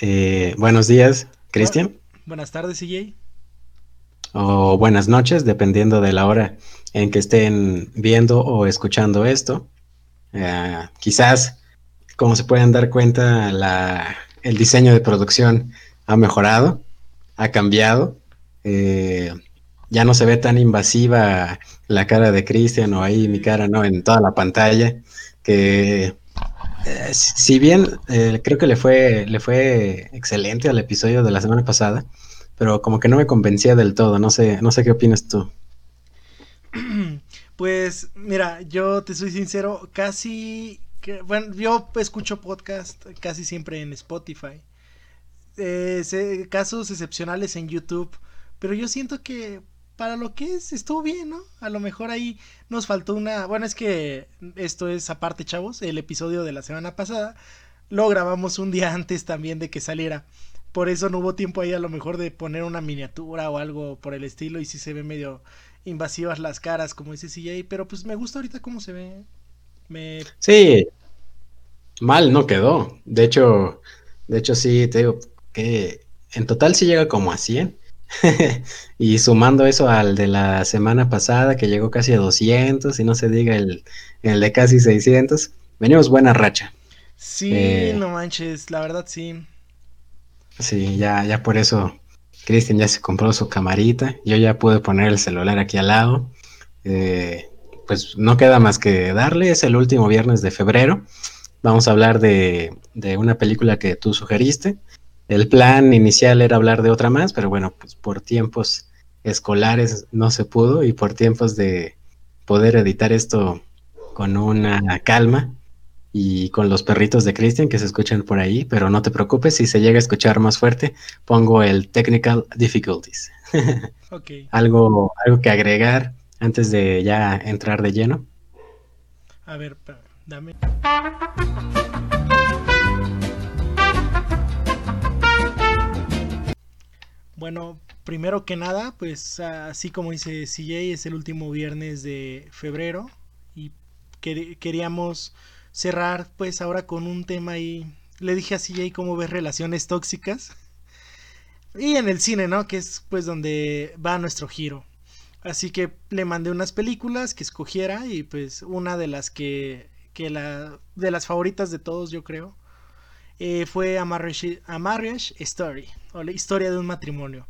Eh, buenos días, Cristian. Buenas tardes, CJ. O buenas noches, dependiendo de la hora en que estén viendo o escuchando esto. Eh, quizás, como se pueden dar cuenta, la, el diseño de producción ha mejorado, ha cambiado. Eh, ya no se ve tan invasiva la cara de Cristian o ahí mi cara, ¿no? En toda la pantalla. Que eh, si bien eh, creo que le fue, le fue excelente al episodio de la semana pasada, pero como que no me convencía del todo. No sé, no sé qué opinas tú. Pues mira, yo te soy sincero, casi, bueno, yo escucho podcast casi siempre en Spotify. Eh, casos excepcionales en YouTube, pero yo siento que para lo que es, estuvo bien, ¿no? A lo mejor ahí nos faltó una. Bueno, es que esto es aparte, chavos. El episodio de la semana pasada lo grabamos un día antes también de que saliera. Por eso no hubo tiempo ahí a lo mejor de poner una miniatura o algo por el estilo. Y sí se ve medio invasivas las caras, como dice CJ. Pero pues me gusta ahorita cómo se ve. Me... Sí. Mal no quedó. De hecho, de hecho sí, te digo que en total sí llega como a 100 y sumando eso al de la semana pasada, que llegó casi a 200, y no se diga el, de casi 600, venimos buena racha. Sí, eh, no manches, la verdad sí. Sí, ya, ya por eso Cristian ya se compró su camarita, yo ya pude poner el celular aquí al lado. Eh, pues no queda más que darle, es el último viernes de febrero. Vamos a hablar de, de una película que tú sugeriste, el plan inicial era hablar de otra más, pero bueno, pues por tiempos escolares no se pudo y por tiempos de poder editar esto con una calma y con los perritos de Christian que se escuchan por ahí, pero no te preocupes, si se llega a escuchar más fuerte, pongo el technical difficulties. Okay. algo, algo que agregar antes de ya entrar de lleno. A ver, dame. Bueno, primero que nada, pues así como dice CJ, es el último viernes de febrero y queríamos cerrar pues ahora con un tema y le dije a CJ cómo ves relaciones tóxicas y en el cine, ¿no? Que es pues donde va nuestro giro. Así que le mandé unas películas que escogiera y pues una de las que, que la, de las favoritas de todos yo creo eh, fue a Marriage, Story, o la historia de un matrimonio.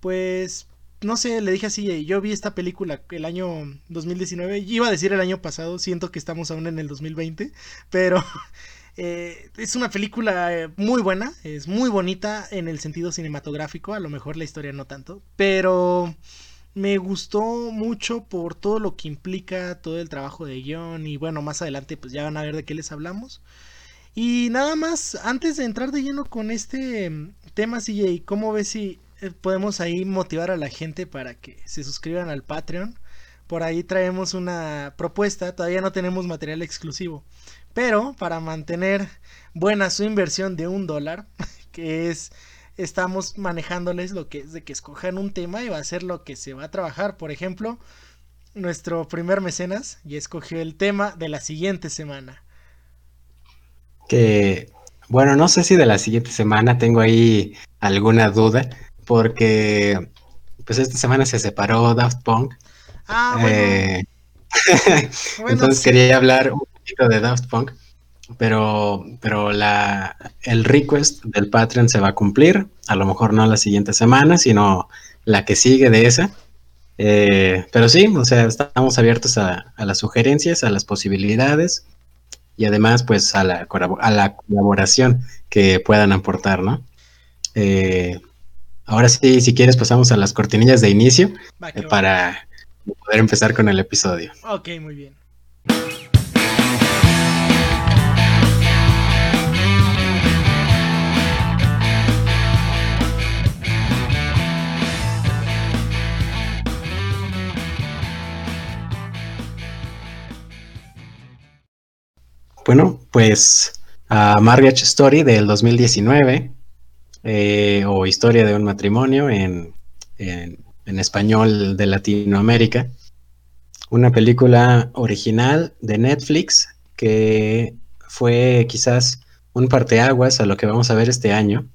Pues, no sé, le dije así, yo vi esta película el año 2019, iba a decir el año pasado, siento que estamos aún en el 2020, pero eh, es una película eh, muy buena, es muy bonita en el sentido cinematográfico, a lo mejor la historia no tanto, pero me gustó mucho por todo lo que implica todo el trabajo de guion y bueno, más adelante pues ya van a ver de qué les hablamos. Y nada más, antes de entrar de lleno con este mm, tema, CJ, ¿cómo ves si eh, podemos ahí motivar a la gente para que se suscriban al Patreon? Por ahí traemos una propuesta, todavía no tenemos material exclusivo, pero para mantener buena su inversión de un dólar, que es, estamos manejándoles lo que es de que escojan un tema y va a ser lo que se va a trabajar. Por ejemplo, nuestro primer mecenas ya escogió el tema de la siguiente semana que, bueno, no sé si de la siguiente semana tengo ahí alguna duda, porque pues esta semana se separó Daft Punk. Ah, eh, entonces quería hablar un poquito de Daft Punk, pero, pero la, el request del Patreon se va a cumplir, a lo mejor no la siguiente semana, sino la que sigue de esa. Eh, pero sí, o sea, estamos abiertos a, a las sugerencias, a las posibilidades y además pues a la, a la colaboración que puedan aportar, ¿no? Eh, ahora sí, si quieres pasamos a las cortinillas de inicio eh, para poder empezar con el episodio. Ok, muy bien. Bueno, pues a Marriage Story del 2019, eh, o Historia de un matrimonio en, español de Latinoamérica. Una película original de Netflix que fue quizás un parteaguas a lo que vamos a ver este año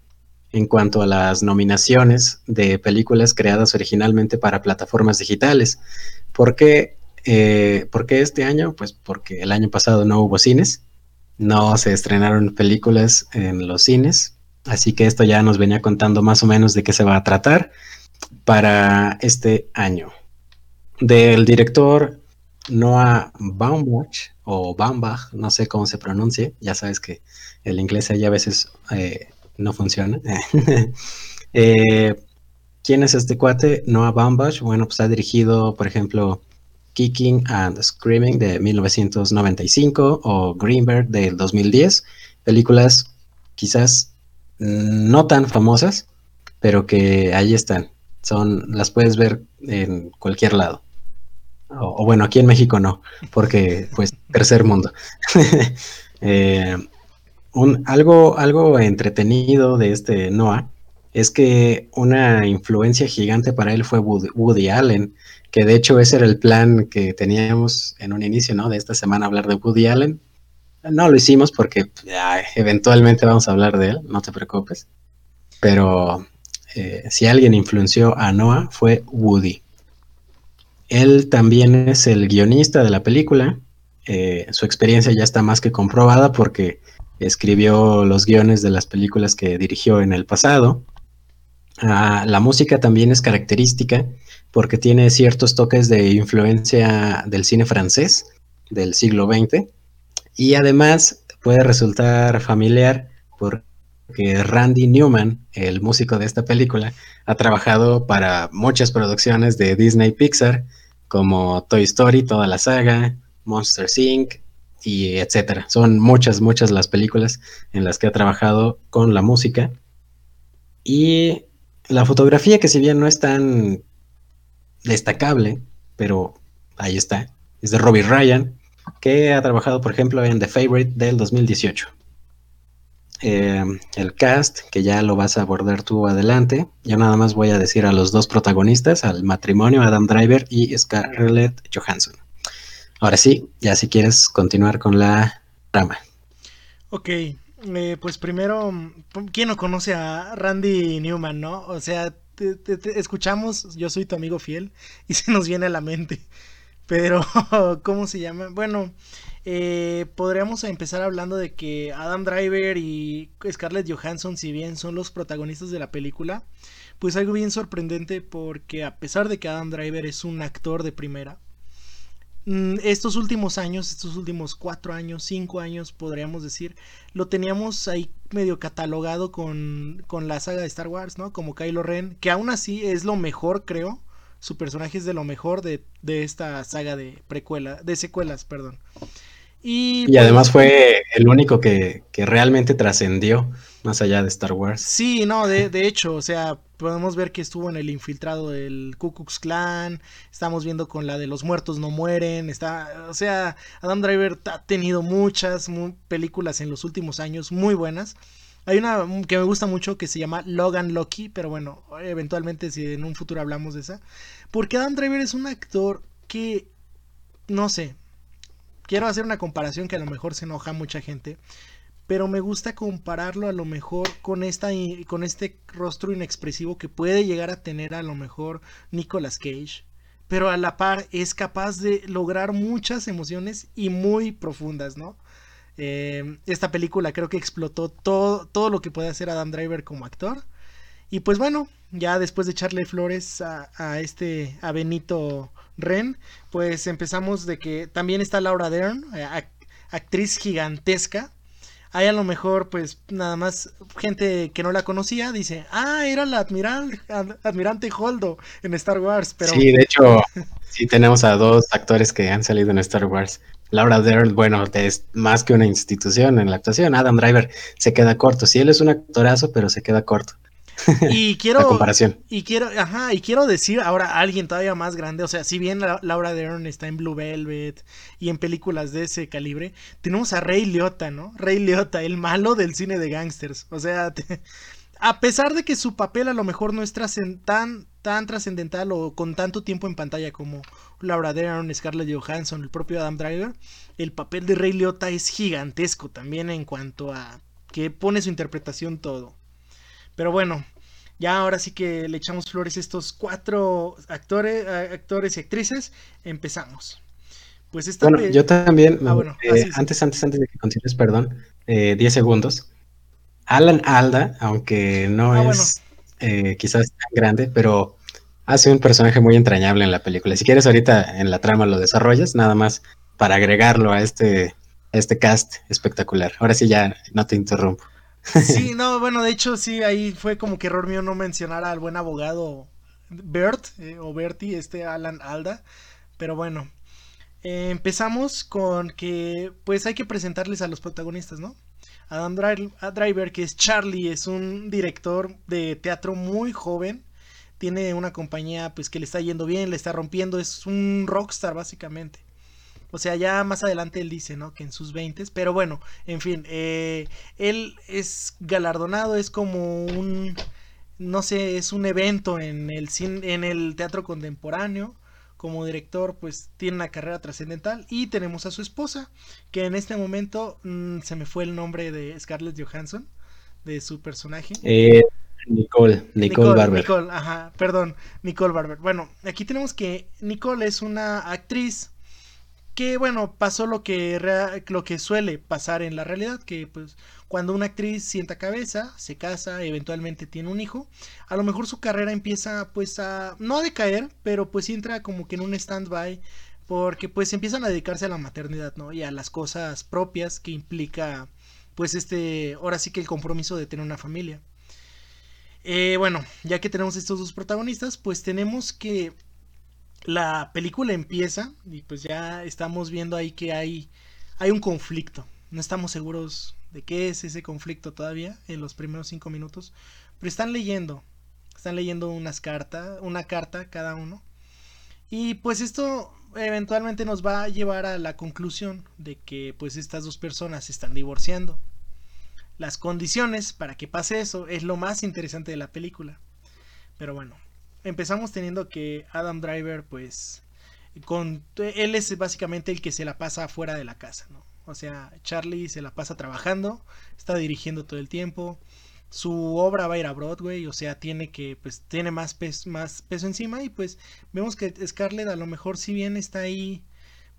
en cuanto a las nominaciones de películas creadas originalmente para plataformas digitales. ¿Por qué, eh, ¿Por qué este año? Pues porque el año pasado no hubo cines, no se estrenaron películas en los cines, así que esto ya nos venía contando más o menos de qué se va a tratar para este año. Del director Noah Baumbach o Baumbach, no sé cómo se pronuncie, ya sabes que el inglés ahí a veces eh, no funciona. Eh, ¿Quién es este cuate? Noah Baumbach. Bueno, pues ha dirigido, por ejemplo, Kicking and Screaming de 1995 o Greenberg del 2010. Películas quizás no tan famosas, pero que ahí están. Son, las puedes ver en cualquier lado. O, bueno, aquí en México no, porque pues tercer mundo. Eh, un, algo, algo entretenido de este Noah es que una influencia gigante para él fue Woody, Allen, que de hecho ese era el plan que teníamos en un inicio, ¿no? De esta semana hablar de Woody Allen. No lo hicimos porque eventualmente vamos a hablar de él, no te preocupes. Pero eh, si alguien influenció a Noah fue Woody. Él también es el guionista de la película. Eh, su experiencia ya está más que comprobada porque escribió los guiones de las películas que dirigió en el pasado. Ah, la música también es característica porque tiene ciertos toques de influencia del cine francés del siglo XX y además puede resultar familiar porque Randy Newman, el músico de esta película, ha trabajado para muchas producciones de Disney Pixar como Toy Story, toda la saga, Monster Inc. y etcétera. Son muchas, muchas las películas en las que ha trabajado con la música. Y la fotografía, que si bien no es tan destacable, pero ahí está, es de Robbie Ryan, que ha trabajado, por ejemplo, en The Favorite del 2018. Eh, el cast, que ya lo vas a abordar tú adelante. Yo nada más voy a decir a los dos protagonistas, al matrimonio, Adam Driver y Scarlett Johansson. Ahora sí, ya si quieres continuar con la trama. Ok, eh, pues primero, ¿quién no conoce a Randy Newman, no? O sea, escuchamos, yo soy tu amigo fiel, y se nos viene a la mente. Pero, ¿cómo se llama? Bueno, eh, podríamos empezar hablando de que Adam Driver y Scarlett Johansson, si bien son los protagonistas de la película, pues algo bien sorprendente porque a pesar de que Adam Driver es un actor de primera, estos últimos años, estos últimos cuatro años, cinco años, podríamos decir, lo teníamos ahí medio catalogado con, con la saga de Star Wars, ¿no? Como Kylo Ren, que aún así es lo mejor, creo. Su personaje es de lo mejor de, de esta saga de precuela, de secuelas, perdón. Y, pues, además fue el único que, realmente trascendió más allá de Star Wars. Sí, no, de, de, hecho, o sea, podemos ver que estuvo en el infiltrado del Ku Klux Klan, estamos viendo con la de los muertos no mueren, está, o sea, Adam Driver ha tenido muchas películas en los últimos años muy buenas. Hay una que me gusta mucho que se llama Logan Lucky, pero bueno, eventualmente si en un futuro hablamos de esa, porque Adam Driver es un actor que, no sé, quiero hacer una comparación que a lo mejor se enoja mucha gente, pero me gusta compararlo a lo mejor con esta con este rostro inexpresivo que puede llegar a tener a lo mejor Nicolas Cage, pero a la par es capaz de lograr muchas emociones y muy profundas, ¿no? Eh, esta película creo que explotó todo, todo lo que puede hacer Adam Driver como actor. Y pues bueno, ya después de echarle flores a, este, a Benito Ren, pues empezamos de que también está Laura Dern, eh, actriz gigantesca. Ahí a lo mejor, pues nada más gente que no la conocía dice, ah, era la admiral, admirante Holdo en Star Wars. Pero... Sí, de hecho, sí tenemos a dos actores que han salido en Star Wars. Laura Dern, bueno, es más que una institución en la actuación. Adam Driver se queda corto. Sí, él es un actorazo, pero se queda corto. Y quiero. comparación. Y quiero, ajá, y quiero decir ahora a alguien todavía más grande. O sea, si bien Laura Dern está en Blue Velvet y en películas de ese calibre, tenemos a Ray Liotta, ¿no? Ray Liotta, el malo del cine de gangsters. O sea, a pesar de que su papel a lo mejor no es tan, tan trascendental o con tanto tiempo en pantalla como Laura Dern, Scarlett Johansson, el propio Adam Driver, el papel de Ray Liotta es gigantesco también en cuanto a que pone su interpretación todo. Pero bueno, ya ahora sí que le echamos flores a estos cuatro actores, actores y actrices. Empezamos. Pues esta bueno, yo también, ah, eh, antes, antes, antes de que continúes, perdón, 10 eh, segundos. Alan Alda, aunque no ah, es eh, quizás tan grande, pero hace un personaje muy entrañable en la película. Si quieres ahorita en la trama lo desarrollas, nada más para agregarlo a este, este cast espectacular. Ahora sí ya no te interrumpo. Sí, no, bueno, de hecho sí, ahí fue como que error mío no mencionar al buen abogado Bert, o Bertie, este Alan Alda, pero bueno, eh, empezamos con que pues hay que presentarles a los protagonistas, ¿no? Adam Driver, que es Charlie, es un director de teatro muy joven. Tiene una compañía pues que le está yendo bien, le está rompiendo, es un rockstar básicamente. O sea, ya más adelante él dice, ¿no? Que en sus 20, pero bueno, en fin, eh, él es galardonado, es como un, no sé, es un evento en el, en el teatro contemporáneo. Como director pues tiene una carrera trascendental y tenemos a su esposa que en este momento mm, se me fue el nombre de Scarlett Johansson de su personaje. Eh, Nicole, Nicole, Barber. Nicole, ajá, perdón Nicole Barber. Bueno aquí tenemos que Nicole es una actriz que bueno pasó lo que lo que suele pasar en la realidad que pues cuando una actriz sienta cabeza, se casa, eventualmente tiene un hijo, a lo mejor su carrera empieza pues a no a decaer, pero pues entra como que en un stand-by porque pues empiezan a dedicarse a la maternidad, ¿no? Y a las cosas propias que implica pues este, ahora sí que el compromiso de tener una familia. Eh, bueno, ya que tenemos estos dos protagonistas, pues tenemos que la película empieza y pues ya estamos viendo ahí que hay, hay un conflicto. No estamos seguros de qué es ese conflicto todavía en los primeros cinco minutos, pero están leyendo, están leyendo unas cartas, una carta cada uno, y pues esto eventualmente nos va a llevar a la conclusión de que pues estas dos personas se están divorciando. Las condiciones para que pase eso es lo más interesante de la película. Pero bueno, empezamos teniendo que Adam Driver pues con él es básicamente el que se la pasa fuera de la casa, ¿no? O sea, Charlie se la pasa trabajando, está dirigiendo todo el tiempo. Su obra va a ir a Broadway, o sea, tiene que, pues, tiene más peso, más peso encima. Y pues vemos que Scarlett a lo mejor si bien está ahí,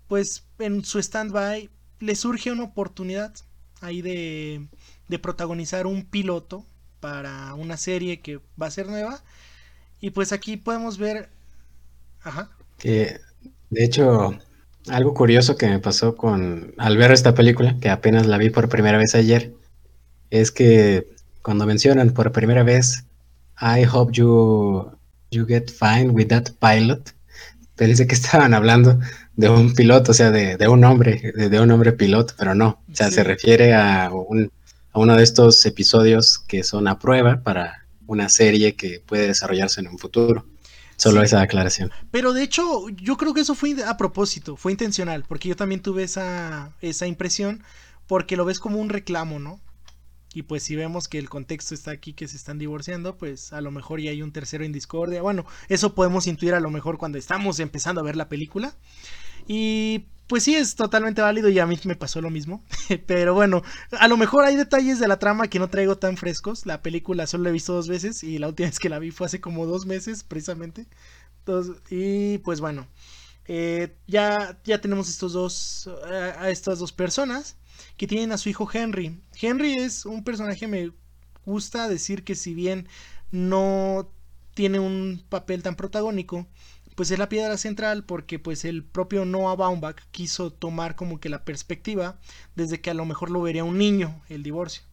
pues en su stand-by, le surge una oportunidad ahí de, de protagonizar un piloto para una serie que va a ser nueva. Y pues aquí podemos ver... Ajá. Que, de hecho, algo curioso que me pasó con al ver esta película, que apenas la vi por primera vez ayer, es que cuando mencionan por primera vez I hope you you get fine with that pilot, pensé que estaban hablando de un piloto, o sea, de, un hombre, de, un hombre piloto, pero no, o sea, se refiere a, un, a uno de estos episodios que son a prueba para una serie que puede desarrollarse en un futuro. Solo esa aclaración. Pero de hecho, yo creo que eso fue a propósito, fue intencional, porque yo también tuve esa, esa impresión, porque lo ves como un reclamo, ¿no? Y pues si vemos que el contexto está aquí, que se están divorciando, pues a lo mejor ya hay un tercero en discordia. Bueno, eso podemos intuir a lo mejor cuando estamos empezando a ver la película. Y pues sí, es totalmente válido y a mí me pasó lo mismo. Pero bueno, a lo mejor hay detalles de la trama que no traigo tan frescos. La película solo la he visto dos veces y la última vez que la vi fue hace como dos meses, precisamente. y pues bueno, eh, ya, ya tenemos estos dos, a estas dos personas que tienen a su hijo Henry. Henry es un personaje, me gusta decir que si bien no tiene un papel tan protagónico, pues es la piedra central porque pues el propio Noah Baumbach quiso tomar como que la perspectiva desde que a lo mejor lo vería un niño el divorcio.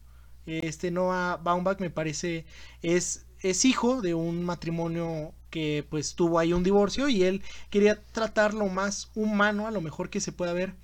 Este Noah Baumbach me parece es, es hijo de un matrimonio que pues tuvo ahí un divorcio y él quería tratar lo más humano a lo mejor que se pueda ver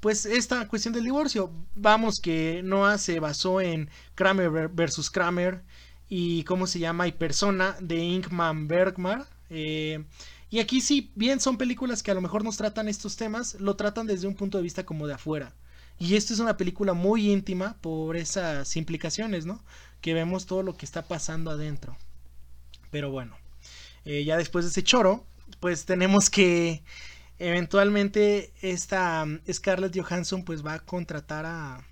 pues esta cuestión del divorcio. Vamos que Noah se basó en Kramer versus Kramer y cómo se llama y persona de Inkman Bergmar. Eh, y aquí sí, bien son películas que a lo mejor nos tratan estos temas, lo tratan desde un punto de vista como de afuera. Y esto es una película muy íntima por esas implicaciones, ¿no? Que vemos todo lo que está pasando adentro. Pero bueno, eh, ya después de ese choro, pues tenemos que eventualmente esta um, Scarlett Johansson pues va a contratar a,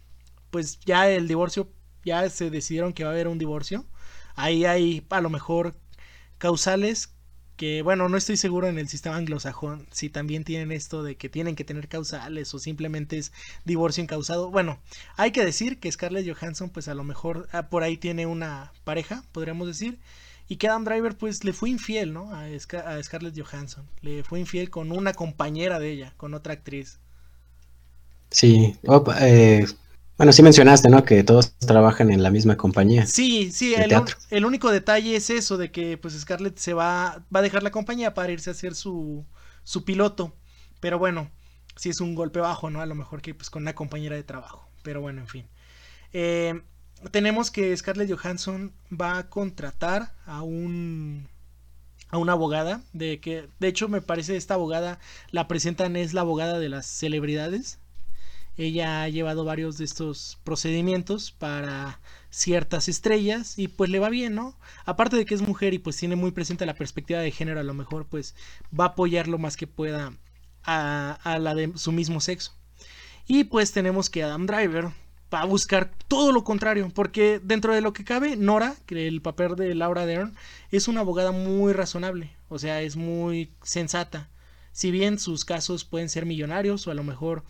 pues ya el divorcio ya se decidieron que va a haber un divorcio. Ahí hay a lo mejor causales que bueno, no estoy seguro en el sistema anglosajón si también tienen esto de que tienen que tener causales o simplemente es divorcio incausado. Bueno, hay que decir que Scarlett Johansson pues a lo mejor ah, por ahí tiene una pareja, podríamos decir, y que Adam Driver pues le fue infiel, ¿no? A, Scarlett Johansson, le fue infiel con una compañera de ella, con otra actriz. Sí, eh, bueno, sí mencionaste, ¿no? Que todos trabajan en la misma compañía. Sí, sí, el, único detalle es eso, de que pues Scarlett se va, va a dejar la compañía para irse a hacer su, su piloto. Pero bueno, sí es un golpe bajo, ¿no? A lo mejor que pues con una compañera de trabajo. Pero bueno, en fin. Eh, tenemos que Scarlett Johansson va a contratar a un a una abogada de que de hecho me parece esta abogada la presentan es la abogada de las celebridades ella ha llevado varios de estos procedimientos para ciertas estrellas y pues le va bien, ¿no? Aparte de que es mujer y pues tiene muy presente la perspectiva de género, a lo mejor pues va a apoyar lo más que pueda a, la de su mismo sexo. Y pues tenemos que Adam Driver va a buscar todo lo contrario, porque dentro de lo que cabe, Nora, que el papel de Laura Dern, es una abogada muy razonable, o sea, es muy sensata. Si bien sus casos pueden ser millonarios o a lo mejor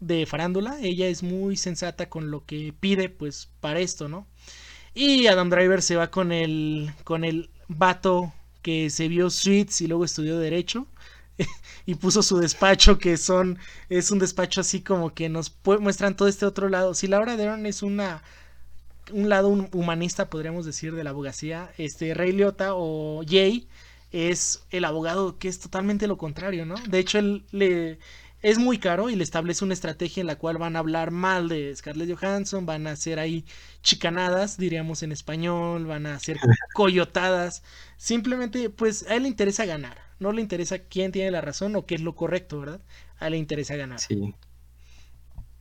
de farándula. Ella es muy sensata con lo que pide, pues, para esto, ¿no? Y Adam Driver se va con el, con el vato que se vio Suits y luego estudió Derecho. y puso su despacho, que son. Es un despacho así como que nos muestran todo este otro lado. Si Laura Dern es una. Un lado humanista, podríamos decir, de la abogacía. Este Ray Liotta o Jay es el abogado que es totalmente lo contrario, ¿no? De hecho, él le es muy caro y le establece una estrategia en la cual van a hablar mal de Scarlett Johansson, van a hacer ahí chicanadas, diríamos en español, van a hacer coyotadas. Simplemente, pues a él le interesa ganar. No le interesa quién tiene la razón o qué es lo correcto, ¿verdad? A él le interesa ganar. Sí.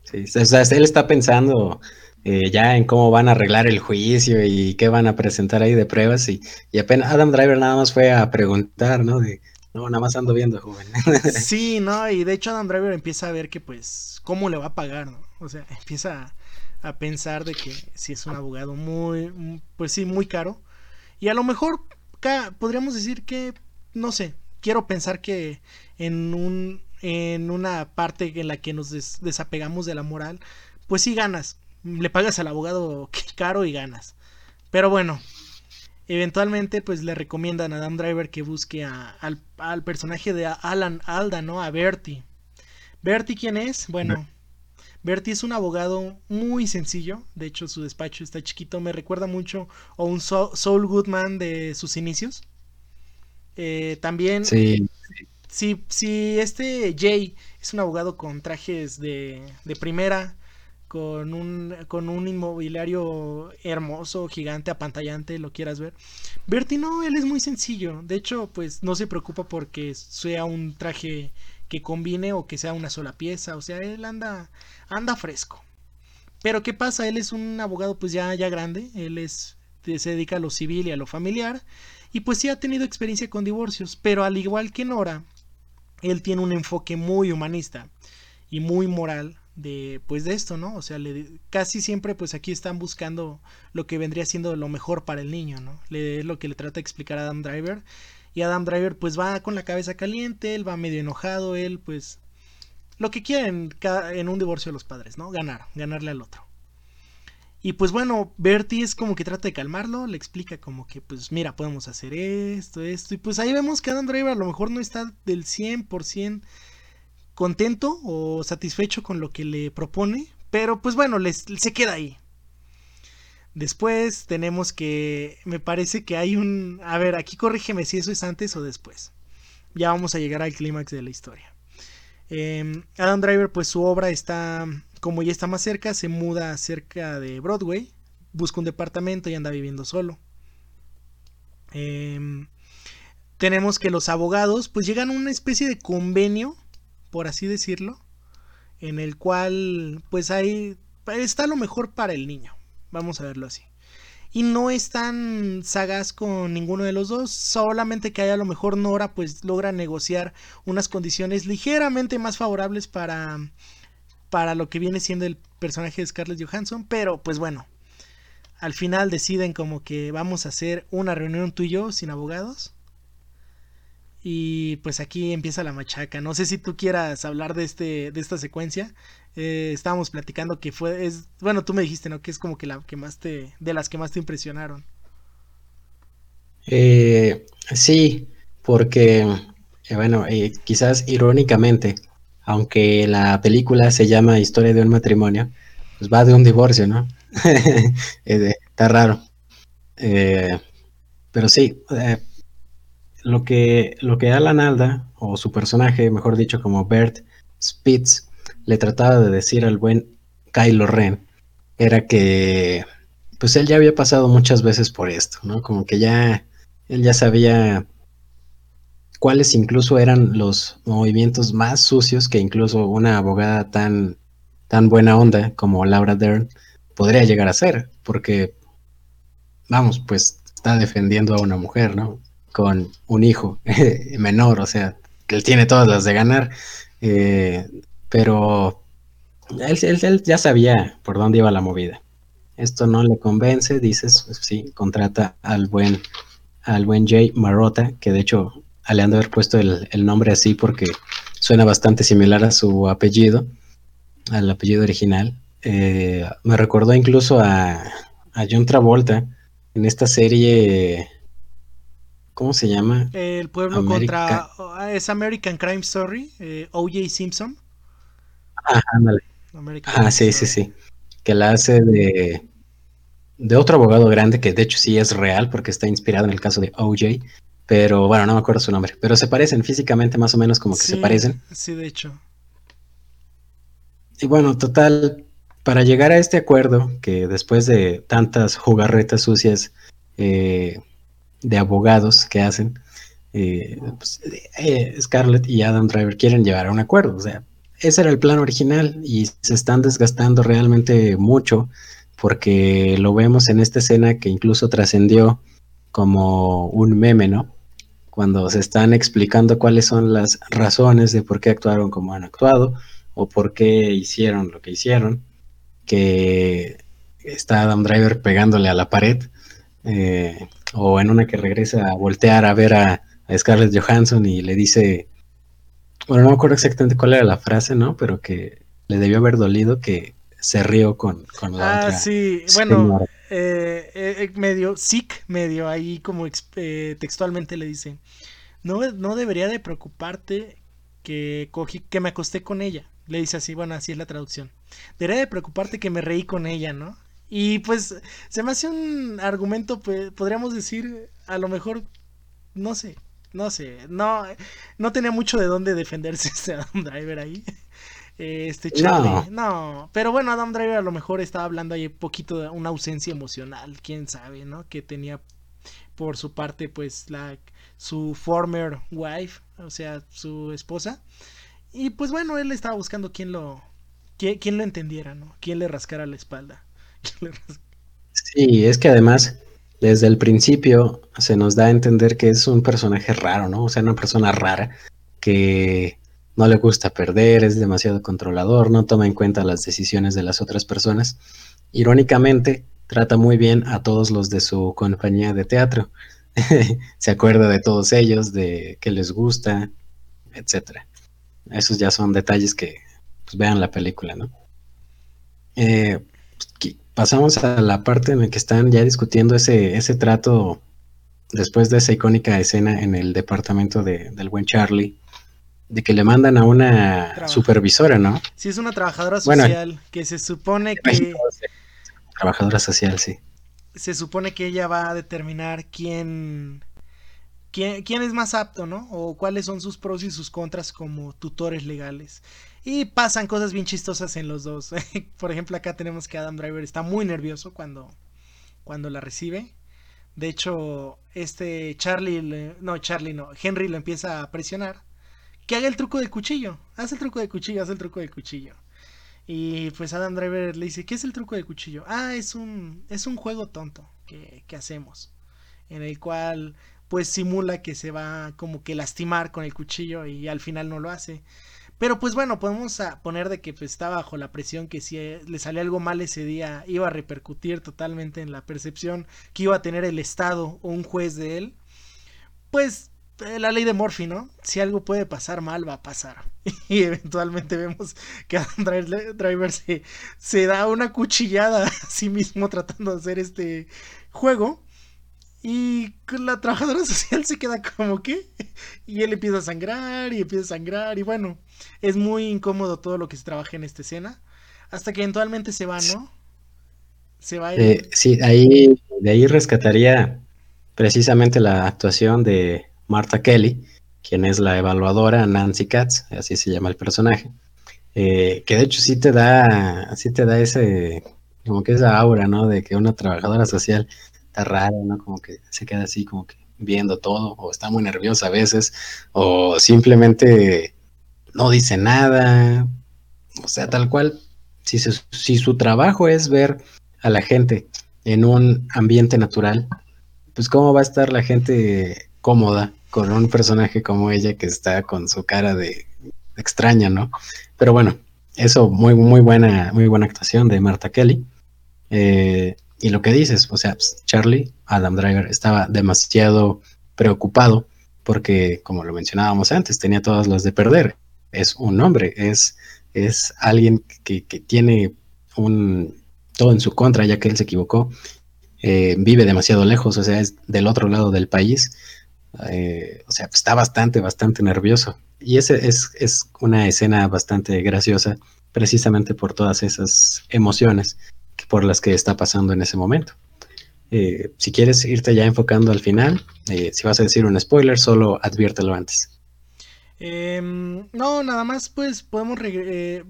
Sí, o sea, él está pensando eh, ya en cómo van a arreglar el juicio y qué van a presentar ahí de pruebas y, y apenas Adam Driver nada más fue a preguntar, ¿no? De, no, nada más ando viendo, joven. sí, no, y de hecho Adam Driver empieza a ver que pues cómo le va a pagar, ¿no? O sea, empieza a, pensar de que si es un abogado muy, pues sí, muy caro. Y a lo mejor podríamos decir que, no sé, quiero pensar que en un en una parte en la que nos desapegamos de la moral, pues sí ganas. Le pagas al abogado caro y ganas. Pero bueno, Eventualmente, pues le recomiendan a Adam Driver que busque al, personaje de Alan Alda, ¿no? A Bertie. ¿Bertie quién es? Bueno, Bertie es un abogado muy sencillo. De hecho, su despacho está chiquito. Me recuerda mucho a un Saul Goodman de sus inicios. Eh, también. Sí. Si, si este Jay es un abogado con trajes de, de primera, con un, con un inmobiliario hermoso, gigante, apantallante, lo quieras ver. Bertie no, él es muy sencillo. De hecho, pues no se preocupa porque sea un traje que combine o que sea una sola pieza. O sea, él anda, anda fresco. Pero ¿qué pasa? Él es un abogado pues ya, ya grande. Él es, se dedica a lo civil y a lo familiar. Y pues sí ha tenido experiencia con divorcios. Pero al igual que Nora, él tiene un enfoque muy humanista y muy moral de pues de esto, ¿no? O sea, casi siempre pues aquí están buscando lo que vendría siendo lo mejor para el niño, ¿no? Le, es lo que le trata de explicar a Adam Driver. Y Adam Driver pues va con la cabeza caliente, él va medio enojado, él pues lo que quieren en un divorcio de los padres, ¿no? Ganar, ganarle al otro. Y pues bueno, Bertie es como que trata de calmarlo, le explica como que pues mira, podemos hacer esto, esto. Y pues ahí vemos que Adam Driver a lo mejor no está del 100% contento o satisfecho con lo que le propone, pero pues bueno, les, se queda ahí. Después tenemos que, me parece que hay un, a ver, aquí corrígeme si eso es antes o después. Ya vamos a llegar al clímax de la historia. Em, Adam Driver, pues su obra está, como ya está más cerca, se muda cerca de Broadway, busca un departamento y anda viviendo solo. Em, tenemos que los abogados, pues llegan a una especie de convenio por así decirlo, en el cual pues ahí está lo mejor para el niño, vamos a verlo así. Y no es tan sagaz con ninguno de los dos, solamente que a lo mejor Nora pues logra negociar unas condiciones ligeramente más favorables para para lo que viene siendo el personaje de Scarlett Johansson, pero pues bueno, al final deciden como que vamos a hacer una reunión tú y yo sin abogados. Y pues aquí empieza la machaca. No sé si tú quieras hablar de este de esta secuencia. Eh, estábamos platicando que fue es bueno, tú me dijiste, ¿no? Que es como que la que más te de las que más te impresionaron. Eh, sí, porque eh, bueno, eh, quizás irónicamente, aunque la película se llama Historia de un matrimonio, pues va de un divorcio, ¿no? Está raro. pero sí, lo que, lo que Alan Alda, o su personaje, mejor dicho, como Bert Spitz, le trataba de decir al buen Kylo Ren, era que pues él ya había pasado muchas veces por esto, ¿no? Como que ya él ya sabía cuáles incluso eran los movimientos más sucios que incluso una abogada tan, tan buena onda como Laura Dern podría llegar a ser, porque, vamos, pues está defendiendo a una mujer, ¿no? Con un hijo menor, o sea, que él tiene todas las de ganar, eh, pero él, él, ya sabía por dónde iba la movida. Esto no le convence, dices, pues sí, contrata al buen, al buen Jay Marotta, que de hecho le han de haber puesto el, nombre así porque suena bastante similar a su apellido, al apellido original. Eh, me recordó incluso a, John Travolta en esta serie. ¿Cómo se llama? El pueblo contra. Es American Crime Story, eh, O.J. Simpson. Ah, ándale. ah, sí, sí, sí. Que la hace de, de otro abogado grande que de hecho sí es real porque está inspirado en el caso de O.J pero bueno, no me acuerdo su nombre, pero se parecen físicamente más o menos como que se parecen. Sí, de hecho. Y bueno, total, para llegar a este acuerdo, que después de tantas jugarretas sucias eh, de abogados que hacen, eh, pues, eh, Scarlett y Adam Driver quieren llegar a un acuerdo. O sea, ese era el plan original y se están desgastando realmente mucho porque lo vemos en esta escena que incluso trascendió como un meme, ¿no? cuando se están explicando cuáles son las razones de por qué actuaron como han actuado o por qué hicieron lo que hicieron, que está Adam Driver pegándole a la pared, eh, o en una que regresa a voltear a ver a, Scarlett Johansson y le dice, bueno, no me acuerdo exactamente cuál era la frase, ¿no? Pero que le debió haber dolido que se rió con, con la ah, sí, bueno, eh, eh, medio sick, medio ahí como eh, textualmente le dice, no, no debería de preocuparte que cogí, que me acosté con ella. Le dice así, bueno, así es la traducción. Debería de preocuparte que me reí con ella, ¿no? Y pues se me hace un argumento, pues, podríamos decir, a lo mejor, no sé, no sé, no, no tenía mucho de dónde defenderse este Adam Driver ahí. Este Charlie. No. Pero bueno, Adam Driver a lo mejor estaba hablando ahí un poquito de una ausencia emocional. Quién sabe, ¿no? Que tenía por su parte, pues, la su former wife, o sea, su esposa. Y pues bueno, él estaba buscando quién lo. quién, lo entendiera, ¿no? Quién le rascara la espalda. Sí, es que además, desde el principio se nos da a entender que es un personaje raro, ¿no? O sea, una persona rara que no le gusta perder, es demasiado controlador, no toma en cuenta las decisiones de las otras personas. Irónicamente, trata muy bien a todos los de su compañía de teatro. Se acuerda de todos ellos, de qué les gusta, etcétera. Esos ya son detalles que pues, vean la película, ¿no? Eh, pues, pasamos a la parte en la que están ya discutiendo ese, ese trato después de esa icónica escena en el departamento de, del buen Charlie de que le mandan a una supervisora, ¿no? Sí, es una trabajadora social que se supone que... Trabajadora social, sí. Se supone que ella va a determinar quién, quién, quién es más apto, ¿no? O cuáles son sus pros y sus contras como tutores legales. Y pasan cosas bien chistosas en los dos. Por ejemplo, acá tenemos que Adam Driver está muy nervioso cuando, cuando la recibe. De hecho, este Charlie, no, Charlie no, Henry lo empieza a presionar que haga el truco del cuchillo. Haz el truco del cuchillo, haz el truco del cuchillo. Y pues Adam Driver le dice, ¿qué es el truco del cuchillo? Ah, es un, es un juego tonto que, que hacemos. En el cual pues simula que se va como que lastimar con el cuchillo y al final no lo hace. Pero pues bueno, podemos poner de que pues, está bajo la presión que si eh, le sale algo mal ese día iba a repercutir totalmente en la percepción que iba a tener el Estado o un juez de él. Pues eh, la ley de Morphy, ¿no? Si algo puede pasar mal, va a pasar. Y eventualmente vemos que Adam Driver se da una cuchillada a sí mismo tratando de hacer este juego. Y la trabajadora social se queda como que. Y él empieza a sangrar y empieza a sangrar. Y bueno, es muy incómodo todo lo que se trabaja en esta escena. Hasta que eventualmente se va, ¿no? Se va. Eh, sí, ahí, de ahí rescataría precisamente la actuación de Martha Kelly, quien es la evaluadora Nancy Katz, así se llama el personaje. Eh, que de hecho sí te da, sí te da ese, como que esa aura, ¿no? De que una trabajadora social raro, ¿no? Como que se queda así, como que viendo todo, o está muy nerviosa a veces, o simplemente no dice nada. O sea, tal cual, si, si su trabajo es ver a la gente en un ambiente natural, pues cómo va a estar la gente cómoda con un personaje como ella que está con su cara de extraña, ¿no? Pero bueno, eso muy muy buena muy buena actuación de Marta Kelly. Eh, y lo que dices, o sea, pues, Charlie, Adam Driver, estaba demasiado preocupado porque, como lo mencionábamos antes, tenía todas las de perder. Es un hombre, es, es alguien que, tiene un, todo en su contra, ya que él se equivocó. Eh, vive demasiado lejos, o sea, es del otro lado del país. Eh, o sea, está bastante, bastante nervioso. Y ese es, es una escena bastante graciosa, precisamente por todas esas emociones por las que está pasando en ese momento. Eh, si quieres irte ya enfocando al final, eh, si vas a decir un spoiler, solo adviértelo antes. Em, no, nada más, pues podemos. Eh,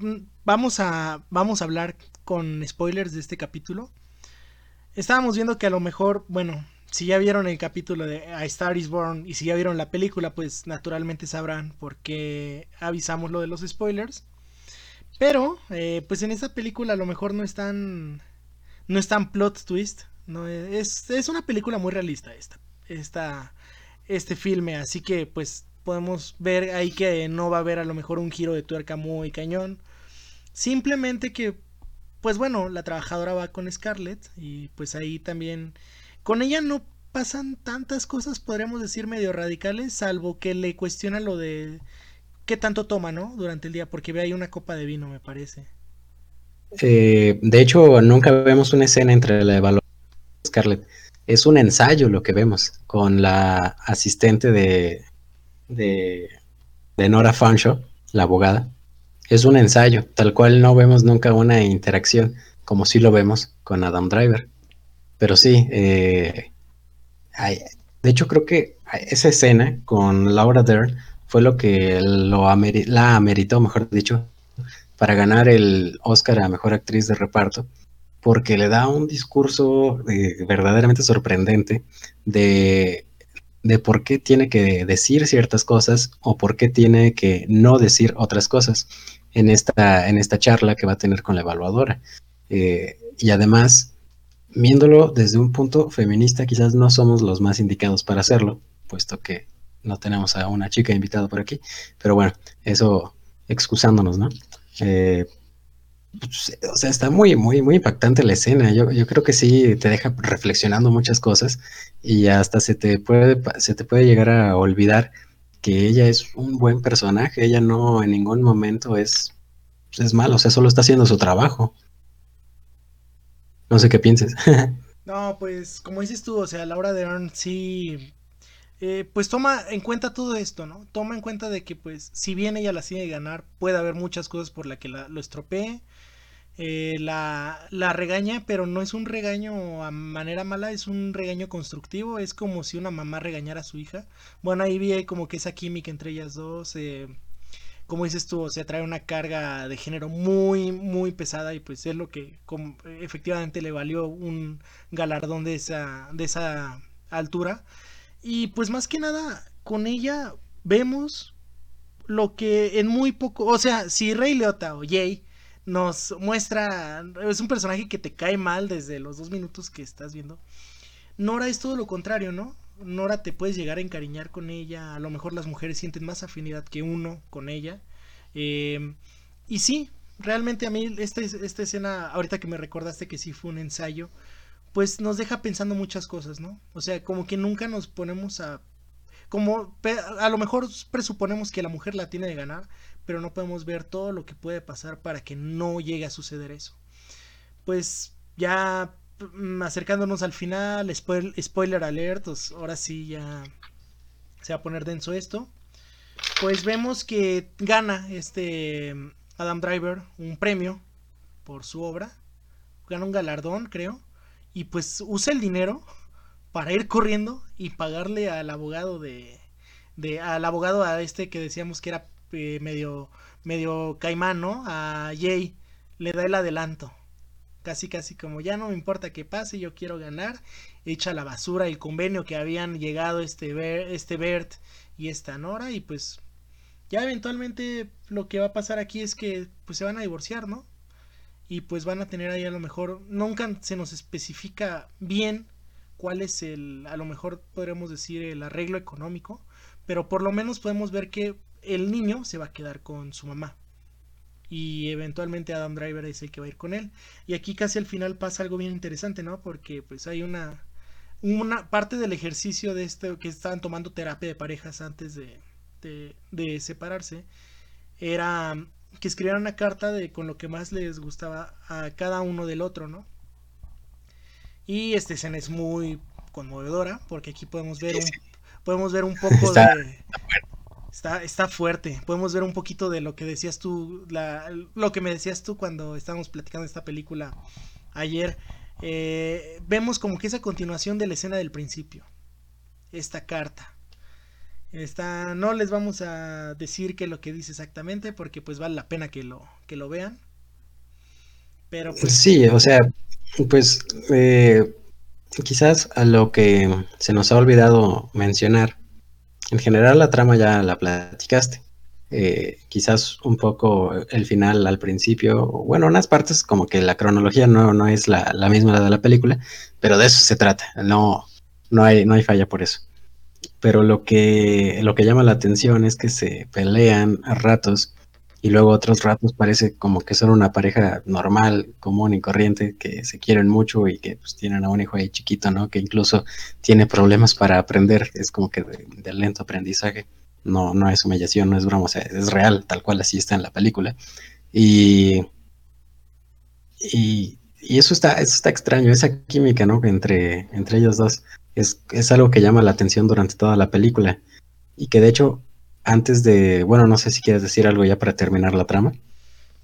vamos, a, vamos a hablar con spoilers de este capítulo. Estábamos viendo que a lo mejor, bueno, si ya vieron el capítulo de A Star is Born y si ya vieron la película, pues naturalmente sabrán por qué avisamos lo de los spoilers. Pero, pues en esta película a lo mejor no es tan. No es tan plot twist. No es, es una película muy realista esta, esta. Este filme. Así que, pues, podemos ver ahí que no va a haber a lo mejor un giro de tuerca muy cañón. Simplemente que. Pues bueno, la trabajadora va con Scarlett. Y pues ahí también. Con ella no pasan tantas cosas, podríamos decir, medio radicales. Salvo que le cuestiona lo de qué tanto toma, ¿no? Durante el día, porque ve ahí una copa de vino, me parece. Eh, de hecho, nunca vemos una escena entre la evaluación y Scarlett. Es un ensayo lo que vemos con la asistente de, Nora Fanshaw, la abogada. Es un ensayo, tal cual no vemos nunca una interacción, como sí lo vemos con Adam Driver. Pero sí, eh, de hecho creo que esa escena con Laura Dern fue lo que la ameritó, mejor dicho, para ganar el Oscar a Mejor Actriz de Reparto, porque le da un discurso eh, verdaderamente sorprendente de, de por qué tiene que decir ciertas cosas o por qué tiene que no decir otras cosas en esta, en esta charla que va a tener con la evaluadora. Eh, y además, viéndolo desde un punto feminista, quizás no somos los más indicados para hacerlo, puesto que no tenemos a una chica invitada por aquí, pero bueno, eso excusándonos, ¿no? Eh, pues, o sea, está muy, muy, muy impactante la escena. Yo, yo, creo que sí te deja reflexionando muchas cosas y hasta se te puede, se te puede llegar a olvidar que ella es un buen personaje. Ella no en ningún momento es, es malo, o sea, solo está haciendo su trabajo. No sé qué pienses. no, pues como dices tú, o sea, Laura Dern sí eh, pues toma en cuenta todo esto, ¿no? Toma en cuenta de que, pues, si bien ella la sigue ganar, puede haber muchas cosas por las que la, lo estropee, eh, la, la, regaña, pero no es un regaño a manera mala, es un regaño constructivo, es como si una mamá regañara a su hija. Bueno, ahí vi como que esa química entre ellas dos, eh, como dices tú, o sea, trae una carga de género muy, muy pesada y pues es lo que efectivamente le valió un galardón de esa, de esa altura. Y pues más que nada, con ella vemos lo que en muy poco, o sea, si Rey Leota o Jay nos muestra, es un personaje que te cae mal desde los dos minutos que estás viendo. Nora es todo lo contrario, ¿no? Nora te puedes llegar a encariñar con ella, a lo mejor las mujeres sienten más afinidad que uno con ella. Em, y sí, realmente a mí esta, esta escena, ahorita que me recordaste que sí fue un ensayo, pues nos deja pensando muchas cosas, ¿no? O sea, como que nunca nos ponemos a... Como a lo mejor presuponemos que la mujer la tiene de ganar, pero no podemos ver todo lo que puede pasar para que no llegue a suceder eso. Pues ya mm, acercándonos al final, spoiler, alert, ahora sí ya se va a poner denso esto. Pues vemos que gana este Adam Driver un premio por su obra, gana un galardón, creo, y pues usa el dinero para ir corriendo y pagarle al abogado de, de al abogado a este que decíamos que era eh, medio medio caimán, ¿no? A Jay le da el adelanto. Casi casi como ya no me importa que pase, yo quiero ganar. Echa la basura el convenio que habían llegado este, este Bert y esta Nora y pues ya eventualmente lo que va a pasar aquí es que pues se van a divorciar, ¿no? Y pues van a tener ahí a lo mejor, nunca se nos especifica bien cuál es el, a lo mejor podremos decir el arreglo económico, pero por lo menos podemos ver que el niño se va a quedar con su mamá. Y eventualmente Adam Driver es el que va a ir con él. Y aquí casi al final pasa algo bien interesante, ¿no? Porque pues hay una, una parte del ejercicio de este que estaban tomando terapia de parejas antes de, de, separarse era que escribieran una carta de con lo que más les gustaba a cada uno del otro, ¿no? Y esta escena es muy conmovedora porque aquí podemos ver un, podemos ver un poco de está, está fuerte. Podemos ver un poquito de lo que decías tú, la, lo que me decías tú cuando estábamos platicando esta película ayer. Eh, vemos como que esa continuación de la escena del principio. Esta carta. Está, no les vamos a decir qué es lo que dice exactamente porque pues vale la pena que lo, que lo vean. Pero pues... Sí, o sea, pues eh, quizás a lo que se nos ha olvidado mencionar, en general la trama ya la platicaste. Eh, quizás un poco el final al principio, bueno, unas partes como que la cronología no, no es la, la misma de la película, pero de eso se trata, no, no, hay, no hay falla por eso pero lo que, lo que llama la atención es que se pelean a ratos y luego otros ratos parece como que son una pareja normal, común y corriente, que se quieren mucho y que pues tienen a un hijo ahí chiquito, ¿no? Que incluso tiene problemas para aprender, es como que de, lento aprendizaje, no, no es humillación, no es broma, o sea, es real, tal cual así está en la película. Y, y, y eso está, eso está extraño, esa química, ¿no? Entre, entre ellos dos es, algo que llama la atención durante toda la película. Y que de hecho, antes de, bueno, no sé si quieres decir algo ya para terminar la trama.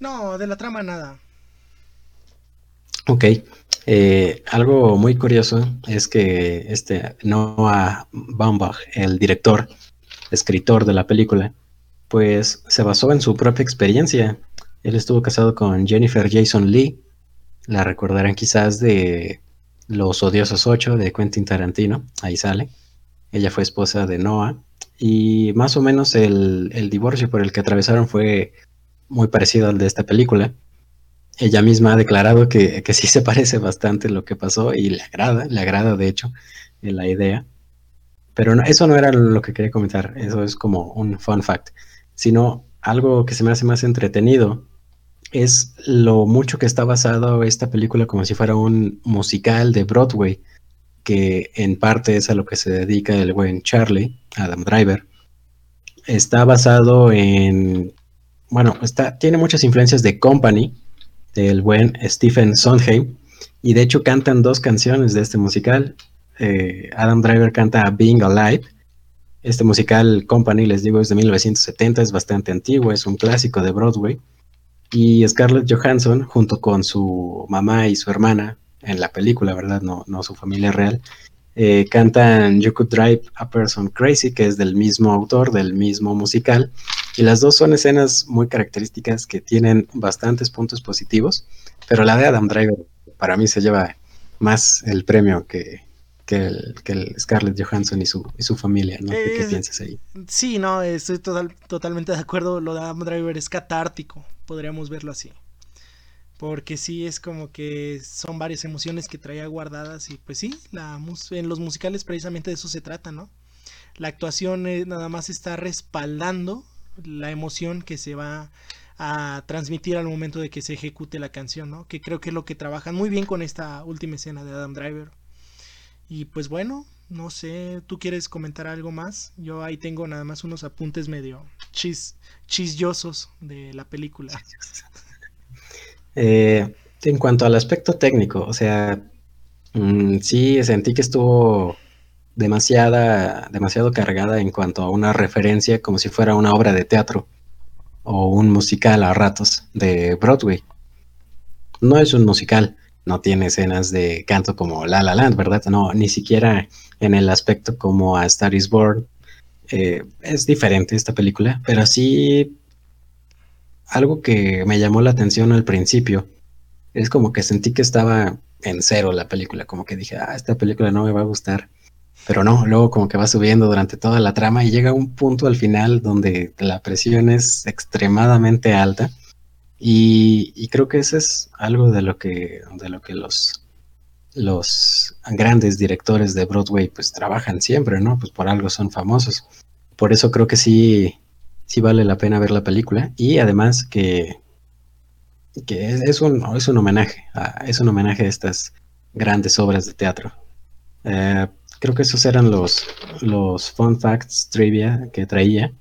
No, de la trama nada. Ok. Eh, algo muy curioso es que este Noah Baumbach, el director, escritor de la película, pues se basó en su propia experiencia. Él estuvo casado con Jennifer Jason Lee, la recordarán quizás de los Odiosos 8 de Quentin Tarantino, ahí sale. Ella fue esposa de Noah y más o menos el, divorcio por el que atravesaron fue muy parecido al de esta película. Ella misma ha declarado que, que sí se parece bastante lo que pasó y le agrada, le agrada de hecho la idea. Pero eso no era lo que quería comentar, eso es como un fun fact, sino algo que se me hace más entretenido es lo mucho que está basado esta película como si fuera un musical de Broadway, que en parte es a lo que se dedica el buen Charlie, Adam Driver. Está basado en, bueno, está, tiene muchas influencias de Company, del buen Stephen Sondheim, y de hecho cantan dos canciones de este musical. Eh, Adam Driver canta Being Alive. Este musical Company, les digo, es de 1970, es bastante antiguo, es un clásico de Broadway. Y Scarlett Johansson, junto con su mamá y su hermana, en la película, ¿verdad? No, no su familia real, eh, cantan You Could Drive a Person Crazy, que es del mismo autor, del mismo musical. Y las dos son escenas muy características que tienen bastantes puntos positivos, pero la de Adam Driver para mí se lleva más el premio que, que el, que Scarlett Johansson y su, y su familia, ¿no? ¿Qué eh, piensas ahí? Sí, no, estoy total, totalmente de acuerdo. Lo de Adam Driver es catártico, podríamos verlo así. Porque sí es como que son varias emociones que traía guardadas y pues sí, la, en los musicales precisamente de eso se trata, ¿no? La actuación nada más está respaldando la emoción que se va a transmitir al momento de que se ejecute la canción, ¿no? Que creo que es lo que trabajan muy bien con esta última escena de Adam Driver. Y pues bueno, no sé, ¿tú quieres comentar algo más? Yo ahí tengo nada más unos apuntes medio chis, de la película. Eh, en cuanto al aspecto técnico, o sea, mm, sí sentí que estuvo demasiada, demasiado cargada en cuanto a una referencia como si fuera una obra de teatro o un musical a ratos de Broadway. No es un musical, no tiene escenas de canto como La La Land, ¿verdad? No, ni siquiera en el aspecto como a Star is Born. Eh, es diferente esta película, pero sí algo que me llamó la atención al principio es como que sentí que estaba en cero la película, como que dije, ah, esta película no me va a gustar. Pero no, luego como que va subiendo durante toda la trama y llega un punto al final donde la presión es extremadamente alta. Y, creo que eso es algo de lo que, de lo que los, los grandes directores de Broadway pues trabajan siempre, ¿no? Pues por algo son famosos. Por eso creo que sí, sí vale la pena ver la película. Y además que, que es, un, es un homenaje, es un homenaje a estas grandes obras de teatro. Eh, creo que esos eran los, los fun facts trivia que traía.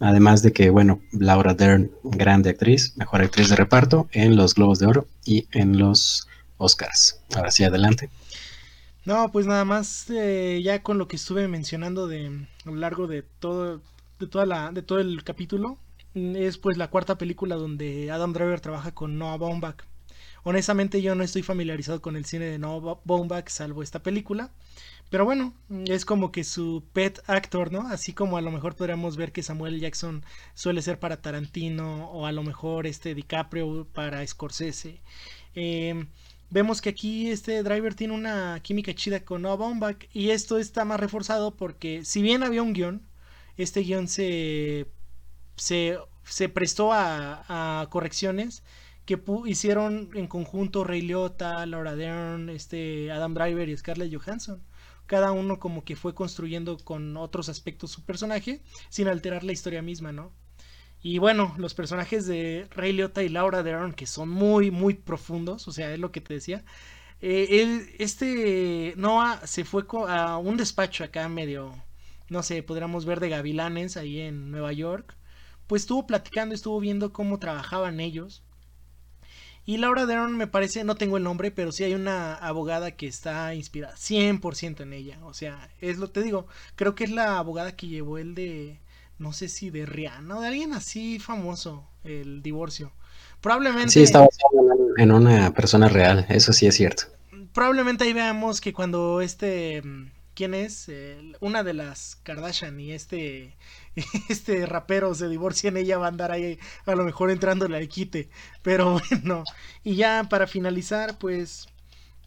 Además de que, bueno, Laura Dern, grande actriz, mejor actriz de reparto en los Globos de Oro y en los Oscars. Ahora sí, adelante. No, pues nada más, eh, ya con lo que estuve mencionando de, a lo largo de todo, de toda la, de todo el capítulo, es pues la cuarta película donde Adam Driver trabaja con Noah Baumbach. Honestamente yo no estoy familiarizado con el cine de Noah Baumbach salvo esta película. Pero bueno, es como que su pet actor, ¿no? Así como a lo mejor podríamos ver que Samuel Jackson suele ser para Tarantino o a lo mejor este DiCaprio para Scorsese. Em, vemos que aquí este driver tiene una química chida con Noah Baumbach y esto está más reforzado porque si bien había un guion, este guion se, se, prestó a, a correcciones que hicieron en conjunto Ray Liotta, Laura Dern, este Adam Driver y Scarlett Johansson cada uno como que fue construyendo con otros aspectos su personaje sin alterar la historia misma, ¿no? Y bueno, los personajes de Ray Liotta y Laura Dern, que son muy, muy profundos, o sea, es lo que te decía. Eh, este Noah se fue a un despacho acá medio, no sé, podríamos ver de gavilanes ahí en Nueva York. Pues estuvo platicando, estuvo viendo cómo trabajaban ellos. Y Laura Dern me parece, no tengo el nombre, pero sí hay una abogada que está inspirada 100% en ella. O sea, es lo te digo, creo que es la abogada que llevó el de, no sé si de Rihanna o de alguien así famoso, el divorcio. Probablemente... Sí, estaba en una persona real, eso sí es cierto. Probablemente ahí veamos que cuando este... ¿Quién es? una de las Kardashian y este este rapero se divorcian, ella va a andar ahí a lo mejor entrándole al quite. Pero bueno, y ya para finalizar, pues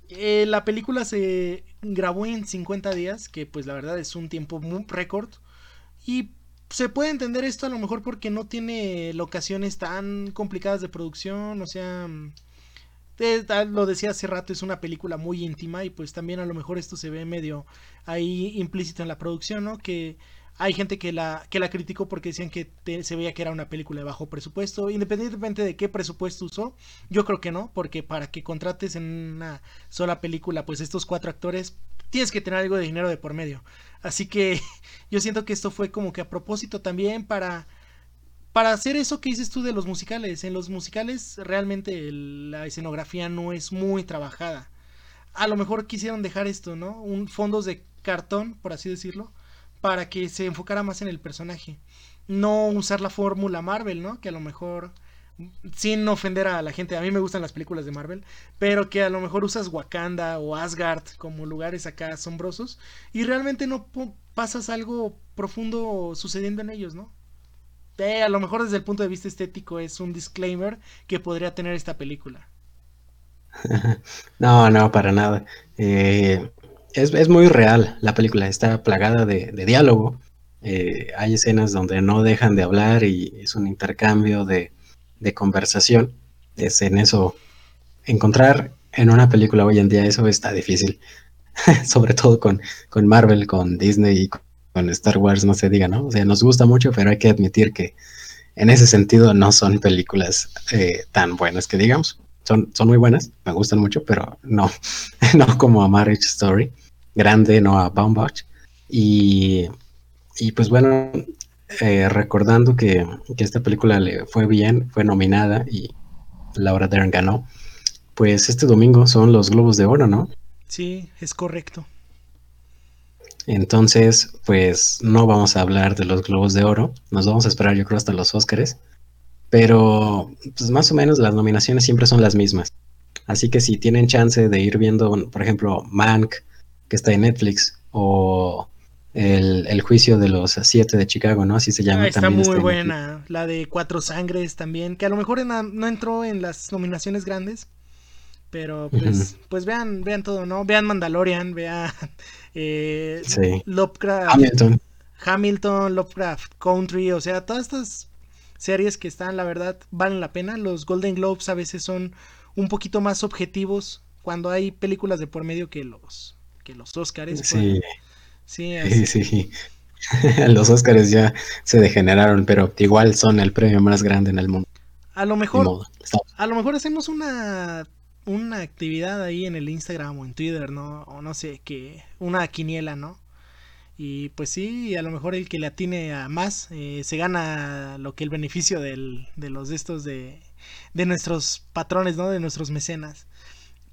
eh, la película se grabó en 50 días, que pues la verdad es un tiempo muy récord. Y se puede entender esto a lo mejor porque no tiene locaciones tan complicadas de producción, o sea... Eh, lo decía hace rato, es una película muy íntima y pues también a lo mejor esto se ve medio ahí implícito en la producción, ¿no? Que hay gente que la, que la criticó porque decían que se veía que era una película de bajo presupuesto. Independientemente de qué presupuesto usó, yo creo que no, porque para que contrates en una sola película, pues estos cuatro actores, tienes que tener algo de dinero de por medio. Así que yo siento que esto fue como que a propósito también para para hacer eso que dices tú de los musicales. En los musicales realmente la escenografía no es muy trabajada. A lo mejor quisieron dejar esto, ¿no? Un fondos de cartón, por así decirlo, para que se enfocara más en el personaje. No usar la fórmula Marvel, ¿no? Que a lo mejor, sin ofender a la gente, a mí me gustan las películas de Marvel, pero que a lo mejor usas Wakanda o Asgard como lugares acá asombrosos y realmente no pasas algo profundo sucediendo en ellos, ¿no? A lo mejor desde el punto de vista estético es un disclaimer que podría tener esta película. no, no, para nada. Eh, es, muy real la película, está plagada de, diálogo. Eh, hay escenas donde no dejan de hablar y es un intercambio de, conversación. Es en eso, encontrar en una película hoy en día eso está difícil, sobre todo con, con Marvel, con Disney y con Star Wars no se diga, ¿no? O sea, nos gusta mucho, pero hay que admitir que en ese sentido no son películas eh, tan buenas que digamos. Son, son muy buenas, me gustan mucho, pero no, no como a Marriage Story, grande, no a Baumbach. Y, y pues bueno, eh, recordando que, que, esta película le fue bien, fue nominada y Laura Dern ganó, pues este domingo son los Globos de Oro, ¿no? Sí, es correcto. Entonces, pues no vamos a hablar de los Globos de Oro, nos vamos a esperar yo creo hasta los Óscares, pero pues más o menos las nominaciones siempre son las mismas. Así que si tienen chance de ir viendo, por ejemplo, Mank, que está en Netflix, o el, juicio de los siete de Chicago, ¿no? Así se llama. Ah, está muy buena. La de Cuatro Sangres también, que a lo mejor no entró en las nominaciones grandes, pero pues, pues vean, vean todo, ¿no? Vean Mandalorian, vean eh, Lovecraft, Hamilton. Hamilton, Lovecraft Country, o sea, todas estas series que están, la verdad, valen la pena. Los Golden Globes a veces son un poquito más objetivos cuando hay películas de por medio que los que los Oscars. Sí. Sí, sí, sí. los Oscars ya se degeneraron, pero igual son el premio más grande en el mundo. A lo mejor, a lo mejor hacemos una una actividad ahí en el Instagram o en Twitter, ¿no? O no sé, que una quiniela, ¿no? Y pues sí, a lo mejor el que le atine a más eh, se gana lo que el beneficio del, de los de estos de, de nuestros patrones, ¿no? De nuestros mecenas.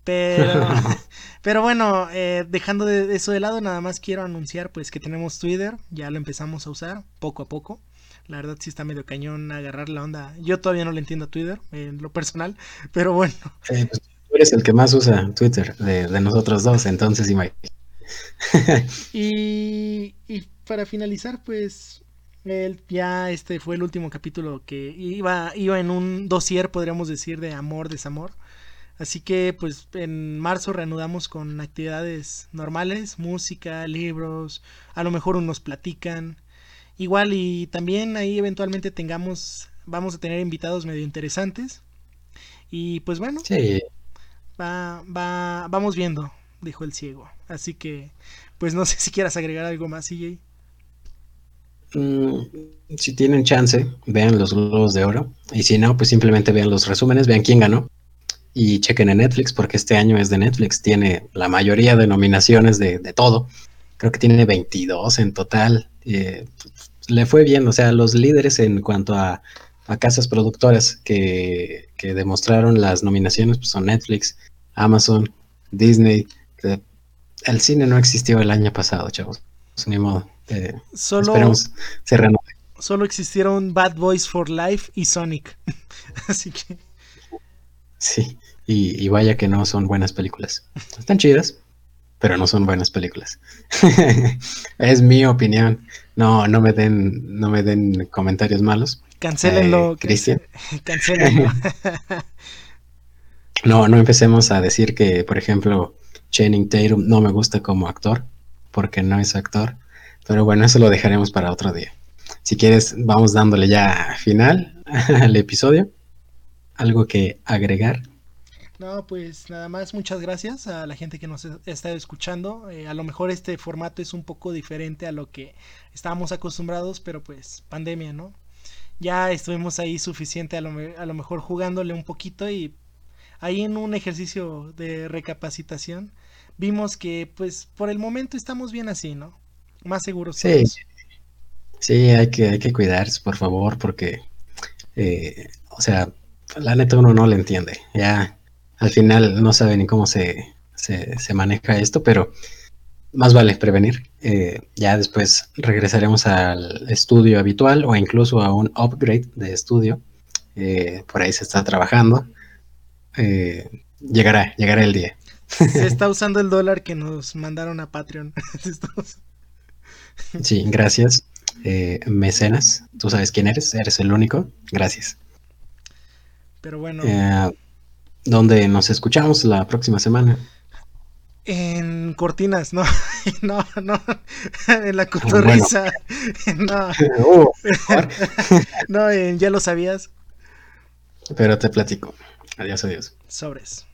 Pero, pero bueno, eh, dejando de eso de lado, nada más quiero anunciar pues que tenemos Twitter, ya lo empezamos a usar poco a poco. La verdad sí está medio cañón agarrar la onda. Yo todavía no le entiendo a Twitter en lo personal, pero bueno. Pues, Tú eres el que más usa Twitter de, nosotros dos, entonces y, y para finalizar, pues el, ya este fue el último capítulo que iba, iba en un dossier, podríamos decir, de amor, desamor. Así que pues en marzo reanudamos con actividades normales, música, libros, a lo mejor unos platican. Igual y también ahí eventualmente tengamos, vamos a tener invitados medio interesantes. Y pues bueno, sí. Va, va, vamos viendo, dijo el ciego. Así que, pues no sé si quieras agregar algo más, CJ. Mm, si tienen chance, vean los globos de oro. Y si no, pues simplemente vean los resúmenes, vean quién ganó. Y chequen en Netflix, porque este año es de Netflix. Tiene la mayoría de nominaciones de, todo. Creo que tiene 22 en total. Eh, le fue bien, o sea, los líderes en cuanto a, a casas productoras que, que demostraron las nominaciones pues, son Netflix, Amazon, Disney. el cine no existió el año pasado, chavos. Pues, ni modo. Eh, solo, esperemos se renueve. Solo existieron Bad Boys for Life y Sonic. Así que. Sí, y, y, vaya que no son buenas películas. Están chidas, pero no son buenas películas. es mi opinión. No, no me den, no me den comentarios malos. Cancélenlo, eh, Cristian. Cancélenlo. no, no empecemos a decir que, por ejemplo, Channing Tatum no me gusta como actor, porque no es actor. Pero bueno, eso lo dejaremos para otro día. Si quieres, vamos dándole ya final al episodio. ¿Algo que agregar? No, pues nada más, muchas gracias a la gente que nos está escuchando. Eh, a lo mejor este formato es un poco diferente a lo que estábamos acostumbrados, pero pues pandemia, ¿no? Ya estuvimos ahí suficiente a lo, a lo mejor jugándole un poquito y ahí en un ejercicio de recapacitación vimos que pues por el momento estamos bien así, ¿no? Más seguros. Sí, sí hay, que, hay que cuidarse, por favor, porque, eh, o sea, la neta uno no le entiende. Ya al final no sabe ni cómo se, se, se maneja esto, pero más vale prevenir. Eh, ya después regresaremos al estudio habitual o incluso a un upgrade de estudio. Eh, por ahí se está trabajando. Eh, llegará, llegará el día. Se está usando el dólar que nos mandaron a Patreon. sí, gracias. mecenas, tú sabes quién eres, eres el único. Gracias. Pero bueno. ¿Dónde nos escuchamos la próxima semana? En cortinas, no, no, no, en la cotorriza, no, uh, no, en ya lo sabías. Pero te platico. Adiós, adiós. Sobres.